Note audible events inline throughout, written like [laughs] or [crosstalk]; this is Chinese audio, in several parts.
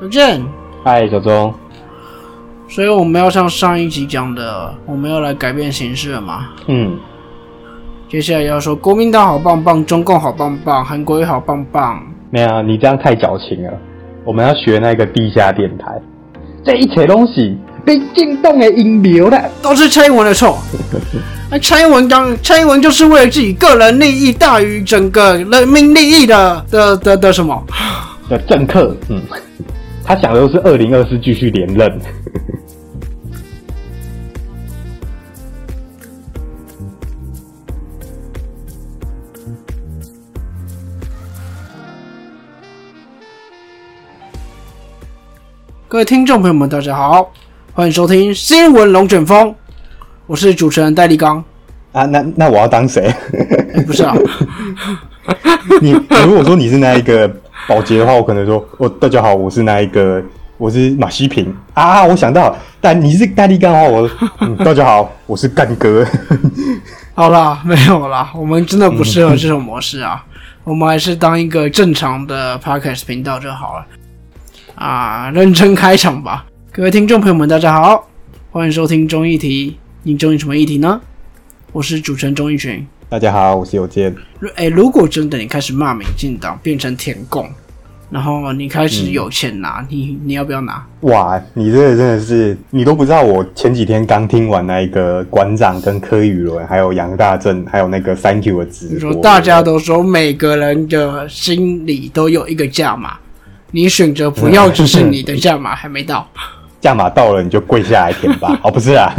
再见。嗨，小钟。所以我们要像上一集讲的，我们要来改变形式了嘛？嗯，接下来要说国民党好棒棒，中共好棒棒，韩国也好棒棒。没有，你这样太矫情了。我们要学那个地下电台，这一切东西被进动的引流了，都是蔡英文的错。那 [laughs] 蔡英文刚，蔡英文就是为了自己个人利益大于整个人民利益的的的的什么的政客？嗯，他想的都是二零二四继续连任。各位听众朋友们，大家好，欢迎收听新闻龙卷风，我是主持人戴立刚。啊，那那我要当谁？不是啊，[laughs] 你如果说你是那一个保洁的话，我可能说，哦，大家好，我是那一个，我是马西平啊。我想到，但你是戴立干的话，我 [laughs] 大家好，我是干哥。[laughs] 好啦，没有啦，我们真的不适合这种模式啊，我们还是当一个正常的 podcast 频道就好了。啊，认真开场吧，各位听众朋友们，大家好，欢迎收听中议题。你中意什么议题呢？我是主持人钟义群。大家好，我是有健。哎，如果真的你开始骂民进党，变成舔共，然后你开始有钱拿，你你要不要拿？哇，你这个真的是，你都不知道。我前几天刚听完那一个馆长跟柯宇伦，还有杨大正，还有那个 Thank You 的直播，大家都说每个人的心里都有一个价码。你选择不要，就是你的价码还没到，[laughs] 价码到了你就跪下来填吧。[laughs] 哦，不是啊，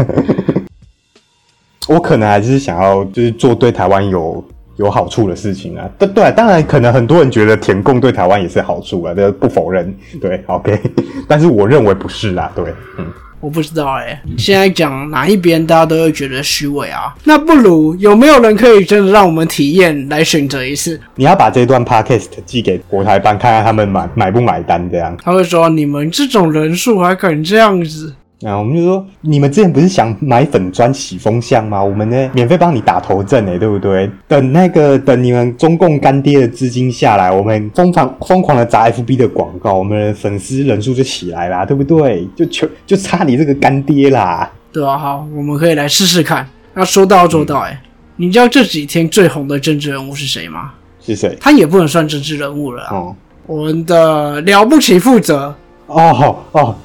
[laughs] 我可能还是想要就是做对台湾有有好处的事情啊。对对，当然可能很多人觉得填供对台湾也是好处啊，这不否认。对，OK，[laughs] 但是我认为不是啦。对，嗯。我不知道哎，现在讲哪一边，大家都会觉得虚伪啊。那不如有没有人可以真的让我们体验来选择一次？你要把这段 podcast 寄给国台办，看看他们买买不买单这样。他会说：“你们这种人数还敢这样子？”啊，我们就说，你们之前不是想买粉砖洗风向吗？我们呢，免费帮你打头阵诶，对不对？等那个等你们中共干爹的资金下来，我们疯狂疯狂的砸 FB 的广告，我们的粉丝人数就起来啦，对不对？就求就差你这个干爹啦。对啊，好，我们可以来试试看。那说到做到诶，你知道这几天最红的政治人物是谁吗？是谁？他也不能算政治人物了。哦，我们的了不起负责。哦哦。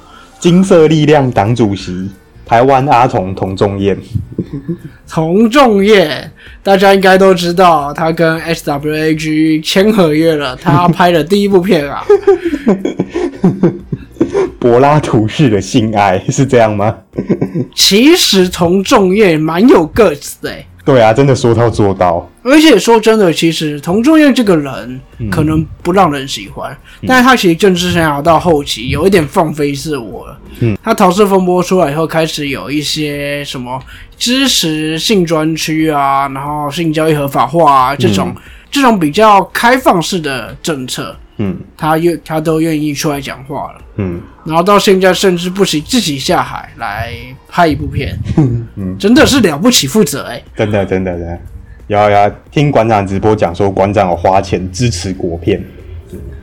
金色力量党主席，台湾阿童童仲彦，童仲彦，大家应该都知道，他跟 SWAG 签合约了，他拍的第一部片啊，[laughs] 柏拉图式的性爱是这样吗？其实童仲彦蛮有个子的。对啊，真的说到做到。而且说真的，其实童仲彦这个人可能不让人喜欢，但是他其实政治生涯到后期有一点放飞自我了。嗯，他桃色风波出来以后，开始有一些什么支持性专区啊，然后性交易合法化啊这种这种比较开放式的政策。嗯，他愿他都愿意出来讲话了。嗯，然后到现在甚至不惜自己下海来拍一部片。[laughs] 嗯，真的是了不起，负责哎！真的真的真的，有有听馆长直播讲说馆长有花钱支持国片，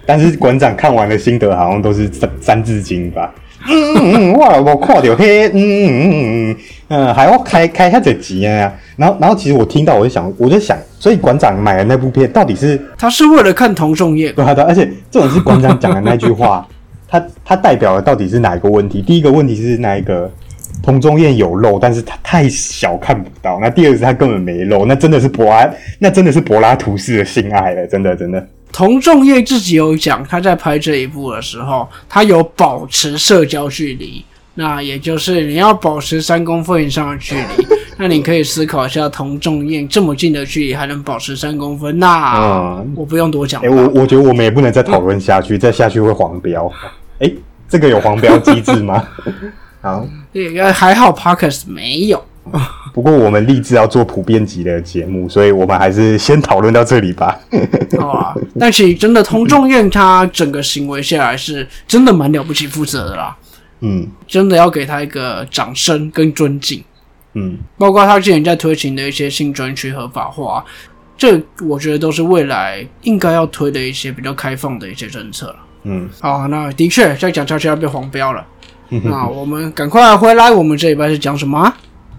但是馆长看完的心得好像都是三三字经吧。嗯嗯嗯，哇！我看到嘿，嗯嗯嗯嗯嗯，还要开开下这集啊。然后然后，其实我听到，我就想，我就想，所以馆长买的那部片到底是他是为了看童仲彦，对的。而且这种是馆长讲的那句话，他他代表的到底是哪一个问题？第一个问题是那一个童仲彦有漏，但是他太小看不到。那第二个是他根本没漏，那真的是柏拉，那真的是柏拉图式的性爱了，真的真的。童仲彦自己有讲，他在拍这一部的时候，他有保持社交距离，那也就是你要保持三公分以上的距离。[laughs] 那你可以思考一下，童仲彦这么近的距离还能保持三公分，那我不用多讲。哎，我我觉得我们也不能再讨论下去，[laughs] 再下去会黄标。哎，这个有黄标机制吗？[laughs] 好，也还好，Parkes 没有。不过我们立志要做普遍级的节目，所以我们还是先讨论到这里吧。[laughs] 好啊，但其实真的童仲彦他整个行为下来是真的蛮了不起、负责的啦。嗯，真的要给他一个掌声跟尊敬。嗯，包括他之前在推行的一些性专区合法化，这我觉得都是未来应该要推的一些比较开放的一些政策了。嗯，好，那的确在讲悄悄要被黄标了。[laughs] 那我们赶快回来，我们这一拜是讲什么？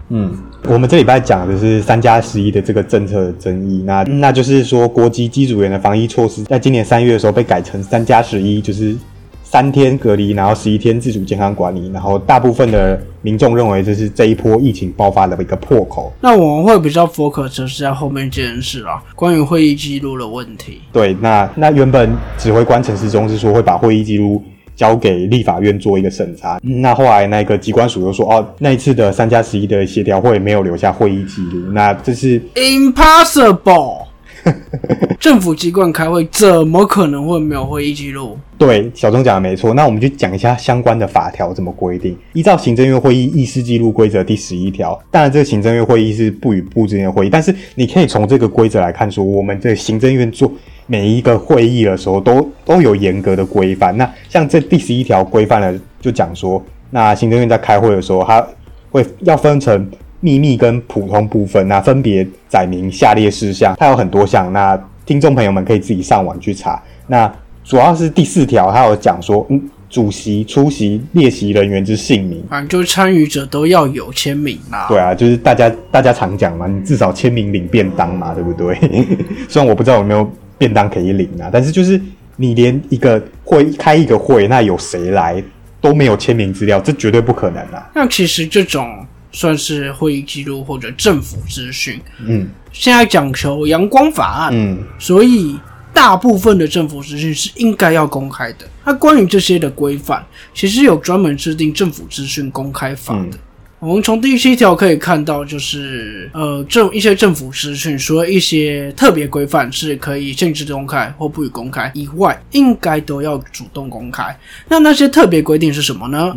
嗯，我们这礼拜讲的是三加十一的这个政策的争议。那那就是说，国际机组员的防疫措施，在今年三月的时候被改成三加十一，就是三天隔离，然后十一天自主健康管理。然后大部分的民众认为这是这一波疫情爆发的一个破口。那我们会比较 focus 是在后面这件事啊，关于会议记录的问题。对，那那原本指挥官陈时中是说会把会议记录。交给立法院做一个审查。那后来那个机关署又说，哦，那一次的三加十一的协调会没有留下会议记录。那这是 impossible。[laughs] 政府机关开会怎么可能会没有会议记录？对，小钟讲的没错。那我们就讲一下相关的法条怎么规定。依照行政院会议议事记录规则第十一条，当然这个行政院会议是不与部之间的会议，但是你可以从这个规则来看，说我们这行政院做。每一个会议的时候都都有严格的规范。那像这第十一条规范呢，就讲说，那行政院在开会的时候，它会要分成秘密跟普通部分，那分别载明下列事项。它有很多项，那听众朋友们可以自己上网去查。那主要是第四条，它有讲说，嗯，主席出席列席人员之姓名，反正就是参与者都要有签名啦。对啊，就是大家大家常讲嘛，你至少签名领便当嘛，对不对？[laughs] 虽然我不知道有没有。便当可以领啊，但是就是你连一个会开一个会，那有谁来都没有签名资料，这绝对不可能啊。那其实这种算是会议记录或者政府资讯，嗯，现在讲求阳光法案，嗯，所以大部分的政府资讯是应该要公开的。那关于这些的规范，其实有专门制定政府资讯公开法的。我们从第七条可以看到，就是呃，政一些政府资讯，除了一些特别规范是可以限制公开或不予公开以外，应该都要主动公开。那那些特别规定是什么呢？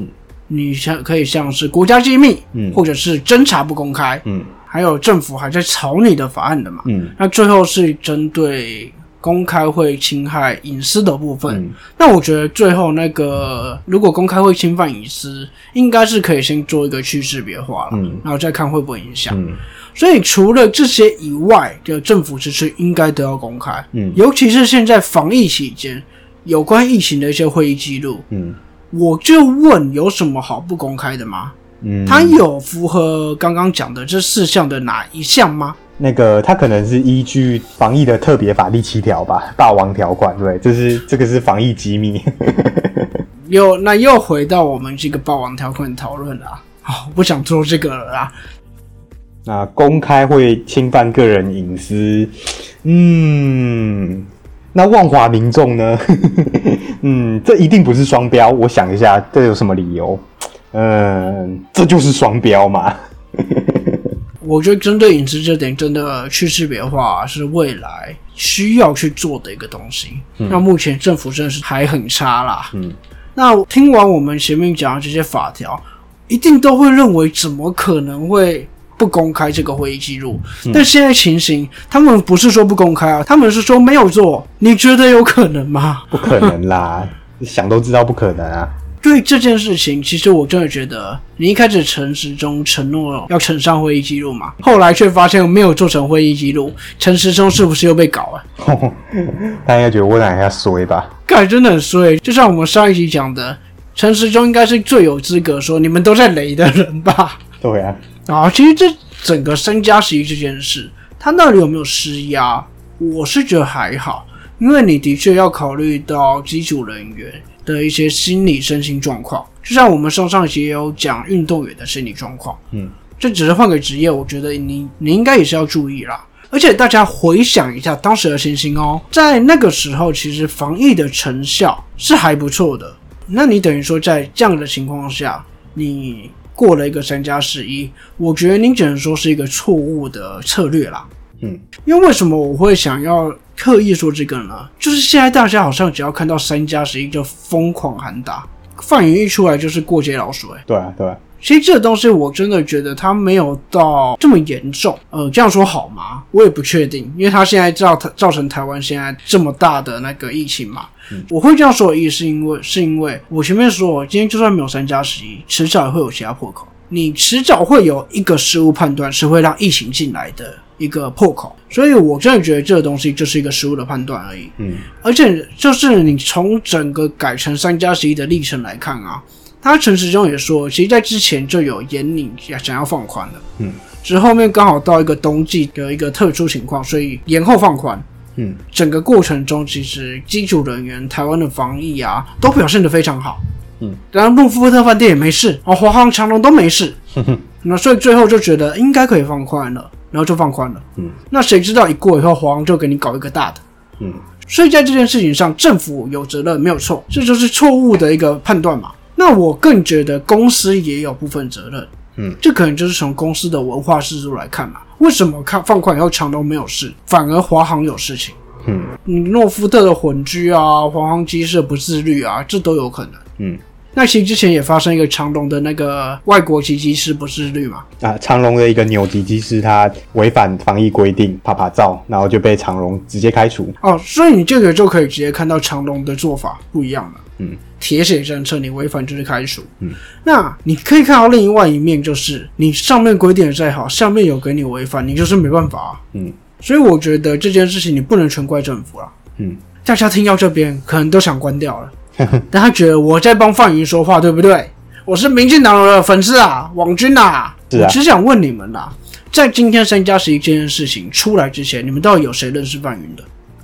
你像可以像是国家机密，嗯，或者是侦查不公开，嗯，还有政府还在草拟的法案的嘛，嗯，那最后是针对。公开会侵害隐私的部分，那我觉得最后那个如果公开会侵犯隐私，应该是可以先做一个去识别化了，然后再看会不会影响。所以除了这些以外的政府支持，应该都要公开。嗯，尤其是现在防疫期间，有关疫情的一些会议记录，嗯，我就问有什么好不公开的吗？嗯，它有符合刚刚讲的这四项的哪一项吗？那个，他可能是依据防疫的特别法第七条吧，霸王条款，对，这是这个是防疫机密。[laughs] 又那又回到我们这个霸王条款讨论了，好，不想做这个了啦。那公开会侵犯个人隐私，嗯，那万华民众呢？[laughs] 嗯，这一定不是双标。我想一下，这有什么理由？嗯，这就是双标嘛。我觉得针对隐私这点，真的去识别化是未来需要去做的一个东西。那目前政府真的是还很差啦。嗯，那听完我们前面讲的这些法条，一定都会认为怎么可能会不公开这个会议记录？但现在情形，他们不是说不公开啊，他们是说没有做。你觉得有可能吗？不可能啦，[laughs] 想都知道不可能啊。对这件事情，其实我真的觉得，你一开始陈时中承诺要呈上会议记录嘛，后来却发现没有做成会议记录，陈时中是不是又被搞了？他应该觉得我俩要衰吧？该真的很衰，就像我们上一集讲的，陈时中应该是最有资格说你们都在雷的人吧？对啊，啊，其实这整个身家十一这件事，他那里有没有施压？我是觉得还好，因为你的确要考虑到机组人员。的一些心理身心状况，就像我们上上期也有讲运动员的心理状况，嗯，这只是换个职业，我觉得你你应该也是要注意啦。而且大家回想一下当时的情形哦，在那个时候其实防疫的成效是还不错的。那你等于说在这样的情况下，你过了一个三加十一，我觉得您只能说是一个错误的策略啦。嗯，因为为什么我会想要？刻意说这个呢，就是现在大家好像只要看到三加十一就疯狂喊打，范云一出来就是过街老鼠。哎，对啊，对。其实这个东西我真的觉得它没有到这么严重。呃，这样说好吗？我也不确定，因为他现在造造成台湾现在这么大的那个疫情嘛。我会这样说的意思，是因为是因为我前面说，今天就算没有三加十一，迟早也会有其他破口。你迟早会有一个失误判断，是会让疫情进来的。一个破口，所以我真的觉得这个东西就是一个失误的判断而已。嗯，而且就是你从整个改成三加十一的历程来看啊，他陈时中也说，其实在之前就有严拟想要放宽的，嗯，只是后面刚好到一个冬季的一个特殊情况，所以延后放宽。嗯，整个过程中，其实机组人员、台湾的防疫啊，都表现得非常好。嗯，然后诺富特饭店也没事，哦，华航、长龙都没事。[laughs] 那所以最后就觉得应该可以放宽了，然后就放宽了。嗯，那谁知道一过以后，华航就给你搞一个大的。嗯，所以在这件事情上，政府有责任没有错，这就是错误的一个判断嘛。那我更觉得公司也有部分责任。嗯，这可能就是从公司的文化制度来看嘛。为什么看放宽以后长龙没有事，反而华航有事情？嗯，你诺夫特的混居啊，华航机师不自律啊，这都有可能。嗯，那其实之前也发生一个长隆的那个外国籍机师不自律嘛。啊，长隆的一个纽籍机师他违反防疫规定，拍拍照，然后就被长隆直接开除。哦，所以你这个就可以直接看到长隆的做法不一样了。嗯，铁血政策你违反就是开除。嗯，那你可以看到另外一面，就是你上面规定的再好，下面有给你违反，你就是没办法、啊。嗯所以我觉得这件事情你不能全怪政府啊。嗯，大家听到这边可能都想关掉了，[laughs] 但他觉得我在帮范云说话，对不对？我是民进党的粉丝啊，网军啊。啊我只想问你们啦，在今天三加十一这件事情出来之前，你们到底有谁认识范云的？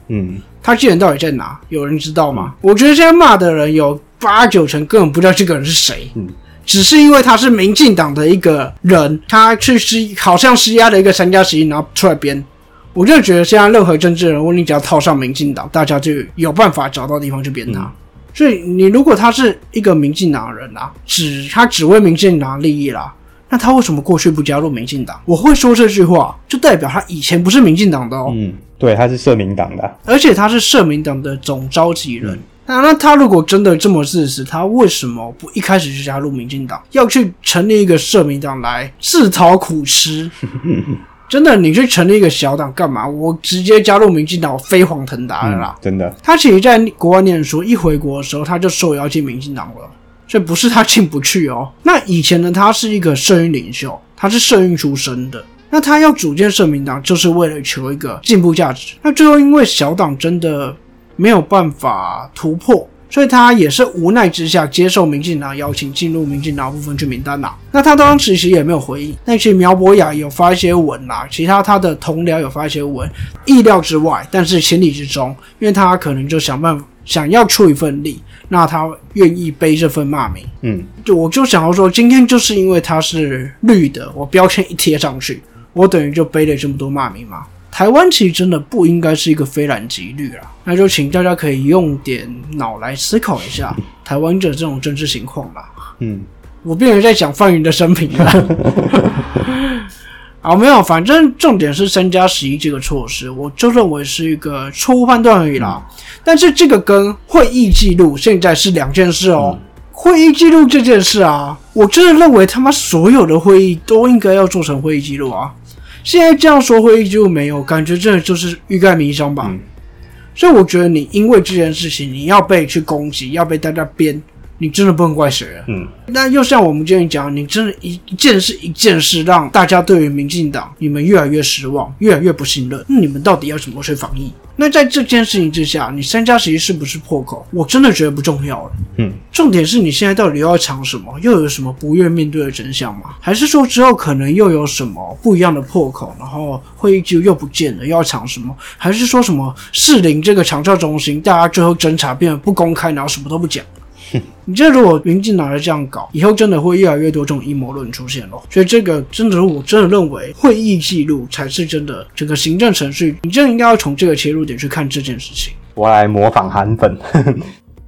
嗯，他既人到底在哪？有人知道吗？我觉得现在骂的人有八九成根本不知道这个人是谁，嗯，只是因为他是民进党的一个人，他去施好像施压的一个三加十一，然后出来编。我就觉得现在任何政治人物，你只要套上民进党，大家就有办法找到地方去编他。所以你如果他是一个民进党人啊，只他只为民进党利益啦，那他为什么过去不加入民进党？我会说这句话，就代表他以前不是民进党的哦。嗯，对，他是社民党的啊。而且他是社民党的总召集人。那那他如果真的这么自私，他为什么不一开始就加入民进党，要去成立一个社民党来自讨苦吃？[laughs] 真的，你去成立一个小党干嘛？我直接加入民进党，我飞黄腾达了啦。嗯真的，他其实在国外念书，一回国的时候他就受邀进民进党了，所以不是他进不去哦。那以前呢，他是一个社运领袖，他是社运出身的。那他要组建社民党，就是为了求一个进步价值。那最后因为小党真的没有办法突破，所以他也是无奈之下接受民进党邀请，进入民进党部分去名单啦。那他当时其实也没有回应。那其实苗博雅有发一些文啦，其他他的同僚有发一些文，意料之外，但是情理之中，因为他可能就想办法想要出一份力，那他愿意背这份骂名。嗯就我就想要说，今天就是因为他是绿的，我标签一贴上去，我等于就背了这么多骂名嘛。台湾其实真的不应该是一个非蓝即绿啊，那就请大家可以用点脑来思考一下 [laughs] 台湾的这种政治情况吧。嗯我并没有在讲范云的生平了。[laughs] 啊，没有，反正重点是三加十一这个措施，我就认为是一个错误判断而已啦。但是这个跟会议记录现在是两件事哦。会议记录这件事啊，我真的认为他妈所有的会议都应该要做成会议记录啊。现在这样说会议记录没有，感觉真的就是欲盖弥彰吧。嗯所以我觉得你因为这件事情，你要被去攻击，要被大家编，你真的不能怪谁了。嗯那又像我们今天讲，你真的一一件事一件事让大家对于民进党你们越来越失望，越来越不信任。那你们到底要怎么去防疫？那在这件事情之下，你三加十一是不是破口？我真的觉得不重要了。嗯，重点是你现在到底要藏什么？又有什么不愿面对的真相吗？还是说之后可能又有什么不一样的破口，然后会议记录又不见了，又要藏什么？还是说什么士林这个长照中心，大家最后侦查变得不公开，然后什么都不讲？[laughs] 你这如果民进党再这样搞，以后真的会越来越多这种阴谋论出现咯。所以这个真的是我真的认为会议记录才是真的整个行政程序，你真的应该要从这个切入点去看这件事情。我来模仿韩粉。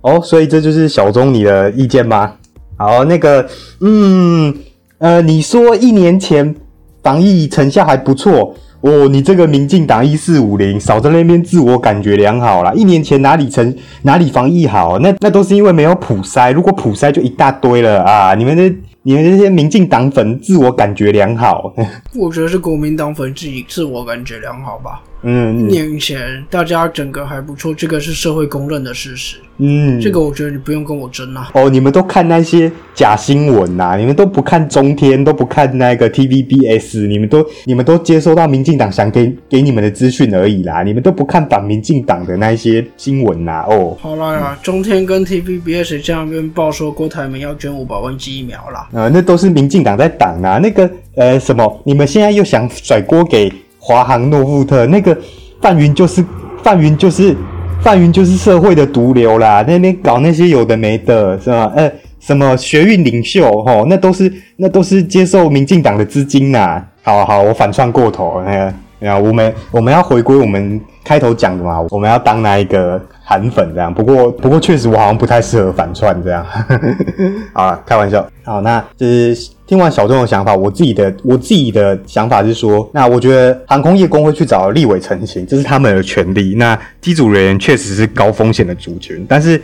哦，所以这就是小钟你的意见吗？好，那个，嗯，呃，你说一年前防疫成效还不错哦，你这个民进党一四五零少在那边自我感觉良好啦。一年前哪里成哪里防疫好？那那都是因为没有普筛，如果普筛就一大堆了啊！你们的你们这些民进党粉自我感觉良好，[laughs] 我觉得是国民党粉自己自我感觉良好吧。嗯，年前大家整个还不错，这个是社会公认的事实。嗯，这个我觉得你不用跟我争啊。哦，你们都看那些假新闻呐，你们都不看中天，都不看那个 TVBS，你们都你们都接收到民进党想给给你们的资讯而已啦，你们都不看反民进党的那一些新闻呐。哦，好啦呀，中天跟 TVBS 这样边报说郭台铭要捐五百万剂疫苗啦。呃，那都是民进党在挡啊。那个呃什么，你们现在又想甩锅给华航诺富特？那个范云就是范云就是。范云就是社会的毒瘤啦，那边搞那些有的没的，是吧？呃，什么学运领袖，吼，那都是那都是接受民进党的资金呐。好好，我反串过头，那个，啊，我们我们要回归我们开头讲的嘛，我们要当那一个韩粉这样。不过不过确实我好像不太适合反串这样。[laughs] 好了，开玩笑。好，那就是。听完小钟的想法，我自己的我自己的想法是说，那我觉得航空业工会去找立委成型，这是他们的权利。那机组人员确实是高风险的族群，但是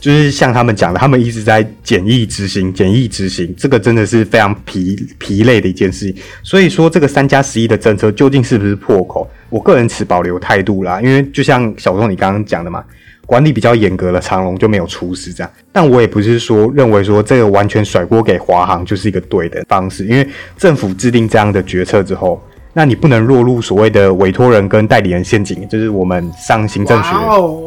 就是像他们讲的，他们一直在简易执行，简易执行，这个真的是非常疲疲累的一件事情。所以说，这个三加十一的政策究竟是不是破口？我个人持保留态度啦，因为就像小钟你刚刚讲的嘛。管理比较严格的长龙就没有出事这样，但我也不是说认为说这个完全甩锅给华航就是一个对的方式，因为政府制定这样的决策之后，那你不能落入所谓的委托人跟代理人陷阱，就是我们上行政学哦，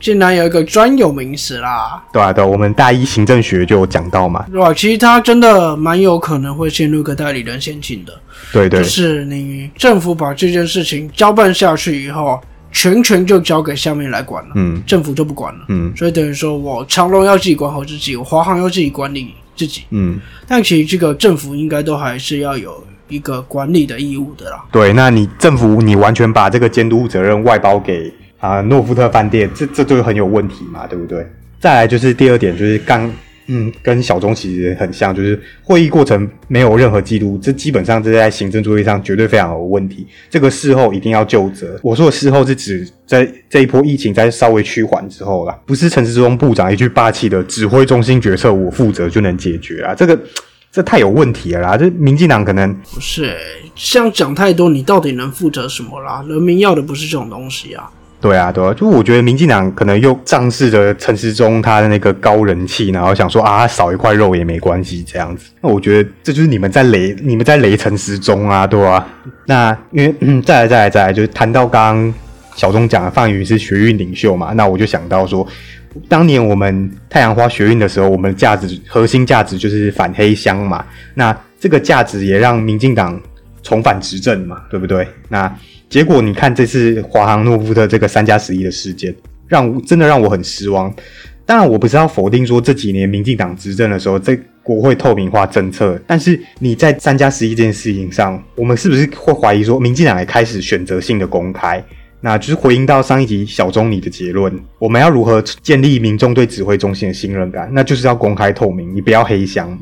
竟然有一个专有名词啦，对啊，对，我们大一行政学就有讲到嘛，对吧？其实他真的蛮有可能会陷入个代理人陷阱的，对对，就是你政府把这件事情交办下去以后。全权就交给下面来管了，嗯，政府就不管了，嗯，所以等于说我长隆要自己管好自己，我华航要自己管理自己，嗯，但其实这个政府应该都还是要有一个管理的义务的啦。对，那你政府你完全把这个监督责任外包给啊诺富特饭店，这这就很有问题嘛，对不对？再来就是第二点，就是刚。嗯，跟小钟其实很像，就是会议过程没有任何记录，这基本上这在行政作业上绝对非常有问题。这个事后一定要就责。我说的事后是指在这一波疫情在稍微趋缓之后啦，不是陈时中部长一句霸气的指挥中心决策我负责就能解决啊，这个这太有问题了啦！这民进党可能不是像讲太多，你到底能负责什么啦？人民要的不是这种东西啊。对啊，对啊，就我觉得民进党可能又仗势着陈时中他的那个高人气，然后想说啊，少一块肉也没关系这样子。那我觉得这就是你们在雷，你们在雷陈时中啊，对吧？那因为嗯，再来再来再来，就是谈到刚刚小钟讲的范宇是学运领袖嘛，那我就想到说，当年我们太阳花学运的时候，我们价值核心价值就是反黑箱嘛，那这个价值也让民进党重返执政嘛，对不对？那。结果你看这次华航诺夫特这个三加十一的事件，让真的让我很失望。当然，我不是要否定说这几年民进党执政的时候，这国会透明化政策。但是你在三加十一这件事情上，我们是不是会怀疑说，民进党也开始选择性的公开？那就是回应到上一集小钟你的结论，我们要如何建立民众对指挥中心的信任感？那就是要公开透明，你不要黑箱。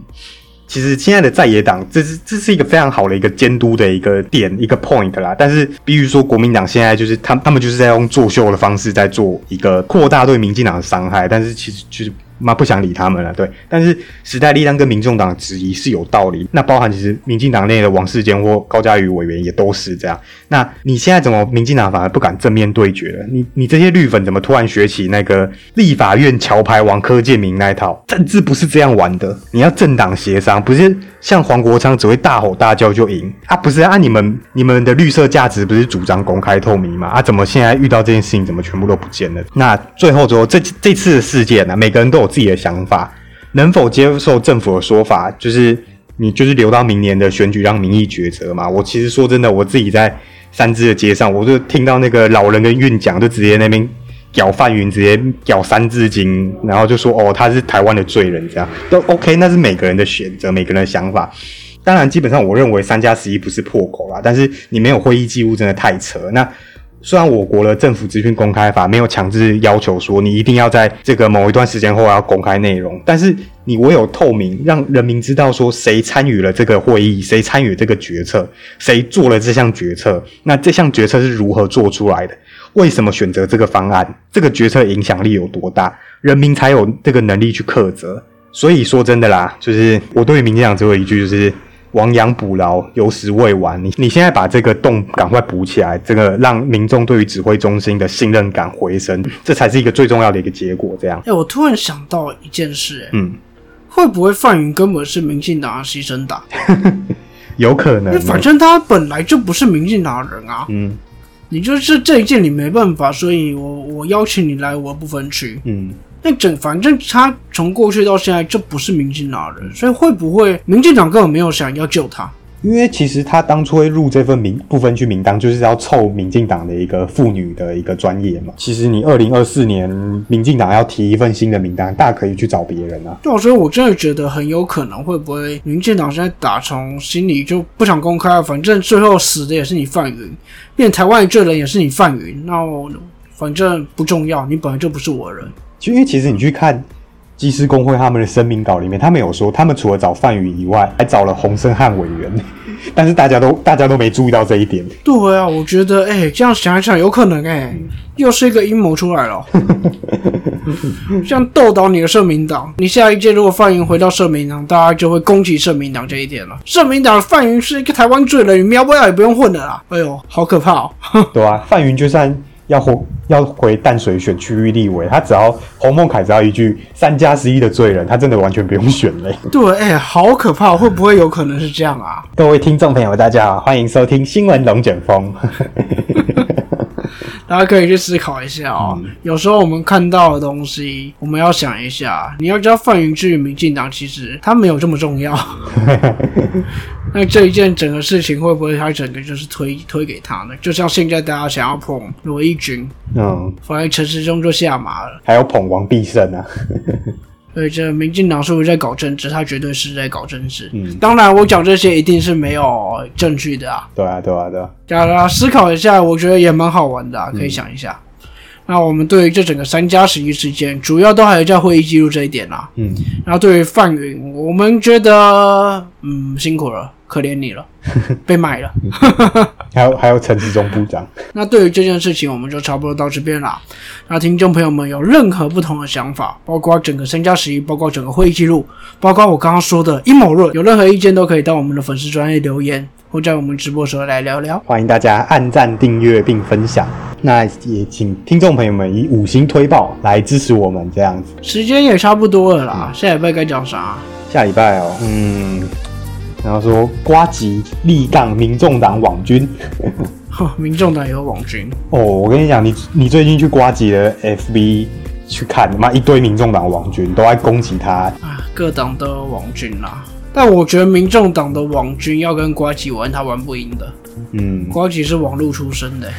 其实现在的在野党，这是这是一个非常好的一个监督的一个点一个 point 啦。但是，比如说国民党现在就是他他们就是在用作秀的方式在做一个扩大对民进党的伤害，但是其实就是。妈不想理他们了，对。但是时代力量跟民众党质疑是有道理，那包含其实民进党内的王世坚或高嘉瑜委员也都是这样。那你现在怎么民进党反而不敢正面对决了？你你这些绿粉怎么突然学起那个立法院桥牌王柯建明那一套？政治不是这样玩的，你要政党协商，不是像黄国昌只会大吼大叫就赢啊？不是啊？你们你们的绿色价值不是主张公开透明吗？啊？怎么现在遇到这件事情，怎么全部都不见了？那最后之后这这次的事件呢？每个人都有。自己的想法能否接受政府的说法？就是你就是留到明年的选举让民意抉择嘛？我其实说真的，我自己在三支的街上，我就听到那个老人跟运讲，就直接那边屌范云，直接屌三字经，然后就说哦他是台湾的罪人，这样都 OK，那是每个人的选择，每个人的想法。当然，基本上我认为三加十一不是破口啦，但是你没有会议记录，真的太扯。那。虽然我国的政府资讯公开法没有强制要求说你一定要在这个某一段时间后要公开内容，但是你唯有透明，让人民知道说谁参与了这个会议，谁参与这个决策，谁做了这项决策，那这项决策是如何做出来的？为什么选择这个方案？这个决策影响力有多大？人民才有这个能力去克责。所以说真的啦，就是我对民进党只有一句，就是。亡羊补牢，有时未晚。你你现在把这个洞赶快补起来，这个让民众对于指挥中心的信任感回升，这才是一个最重要的一个结果。这样，哎，我突然想到一件事，哎，嗯，会不会范云根本是民进党的牺牲党？[laughs] 有可能，反正他本来就不是民进党人啊。嗯，你就是这一件你没办法，所以我我邀请你来我不分区。嗯。那整反正他从过去到现在就不是民进党人，所以会不会民进党根本没有想要救他？因为其实他当初会入这份名不分区名单，就是要凑民进党的一个妇女的一个专业嘛。其实你二零二四年民进党要提一份新的名单，大可以去找别人啊。对，所以我真的觉得很有可能会不会民进党现在打从心里就不想公开，反正最后死的也是你范云，变台湾罪人也是你范云，那我反正不重要，你本来就不是我人。就因为其实你去看技师工会他们的声明稿里面，他们有说，他们除了找范宇以外，还找了洪生汉委员，[laughs] 但是大家都大家都没注意到这一点。对啊，我觉得哎，这样想一想，有可能哎，又是一个阴谋出来了。像斗倒你的社民党，你下一届如果范云回到社民党，大家就会攻击社民党这一点了。社民党范云是一个台湾罪人，你瞄不要也不用混了啦。哎呦，好可怕哦。[laughs] 对啊，范云就算。要回要回淡水选区域立委，他只要洪孟凯只要一句三加十一的罪人，他真的完全不用选嘞。对，哎，好可怕，会不会有可能是这样啊？[laughs] 各位听众朋友，大家好，欢迎收听新闻龙卷风。大家可以去思考一下哦。有时候我们看到的东西，我们要想一下。你要知道，范云至于民进党，其实他没有这么重要。[laughs] 那这一件整个事情会不会他整个就是推推给他呢？就像现在大家想要捧罗毅军，嗯，反而陈时中就下马了。还要捧王必胜啊。所以这民进党是不是在搞政治？他绝对是在搞政治。嗯，当然我讲这些一定是没有证据的啊。对啊，对啊，对啊。大家思考一下，我觉得也蛮好玩的，可以想一下。那我们对于这整个三加十一事件，主要都还有在会议记录这一点啦。嗯。然后对于范云，我们觉得嗯辛苦了。可怜你了，[laughs] 被卖了。还有还有陈志忠部长。[laughs] 那对于这件事情，我们就差不多到这边了。那听众朋友们有任何不同的想法，包括整个三加十一，包括整个会议记录，包括我刚刚说的阴谋论，有任何意见都可以到我们的粉丝专业留言，或在我们直播时候来聊聊。欢迎大家按赞、订阅并分享。那也请听众朋友们以五星推报来支持我们，这样子。时间也差不多了啦，下礼拜该讲啥？下礼拜哦，嗯。然后说瓜吉立杠民众党网军，[laughs] 民众党有网军哦。我跟你讲，你你最近去瓜吉的 FB 去看，妈一堆民众党网军都在攻击他啊。各党都有网军啦，但我觉得民众党的网军要跟瓜吉玩，他玩不赢的。嗯，瓜吉是网路出身的，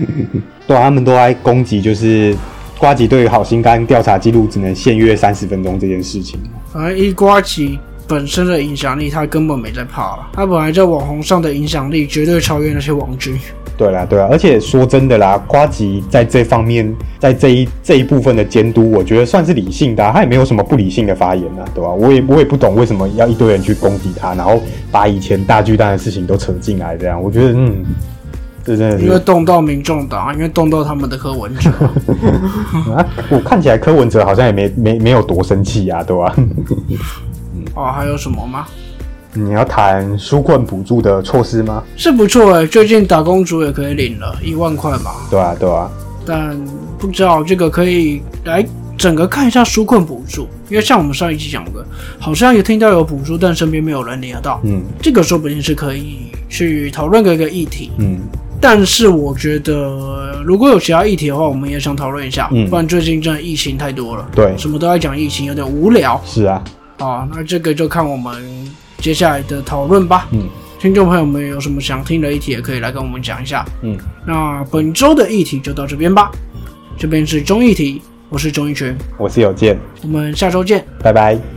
[laughs] 对，他们都在攻击，就是瓜吉对于好心肝调查记录只能限约三十分钟这件事情。反正一瓜吉。本身的影响力，他根本没在怕了。他本来在网红上的影响力，绝对超越那些网军。对啦，对啊，而且说真的啦，瓜吉在这方面，在这一这一部分的监督，我觉得算是理性的，他也没有什么不理性的发言啊，对吧？我也我也不懂为什么要一堆人去攻击他，然后把以前大巨蛋的事情都扯进来，这样，我觉得，嗯，这真的是因为动到民众党，因为动到他们的柯文哲。[laughs] 啊，我看起来柯文哲好像也没没没有多生气啊，对吧？哦，还有什么吗？你要谈纾困补助的措施吗？是不错哎，最近打工族也可以领了一万块嘛。对啊，对啊。但不知道这个可以来整个看一下纾困补助，因为像我们上一期讲的，好像也听到有补助，但身边没有人领得到。嗯，这个说不定是可以去讨论的一个议题。嗯，但是我觉得如果有其他议题的话，我们也想讨论一下。嗯，不然最近真的疫情太多了。对，什么都在讲疫情，有点无聊。是啊。啊，那这个就看我们接下来的讨论吧。嗯，听众朋友们有什么想听的议题，也可以来跟我们讲一下。嗯，那本周的议题就到这边吧。这边是中议题，我是钟一群，我是有健，我们下周见，拜拜。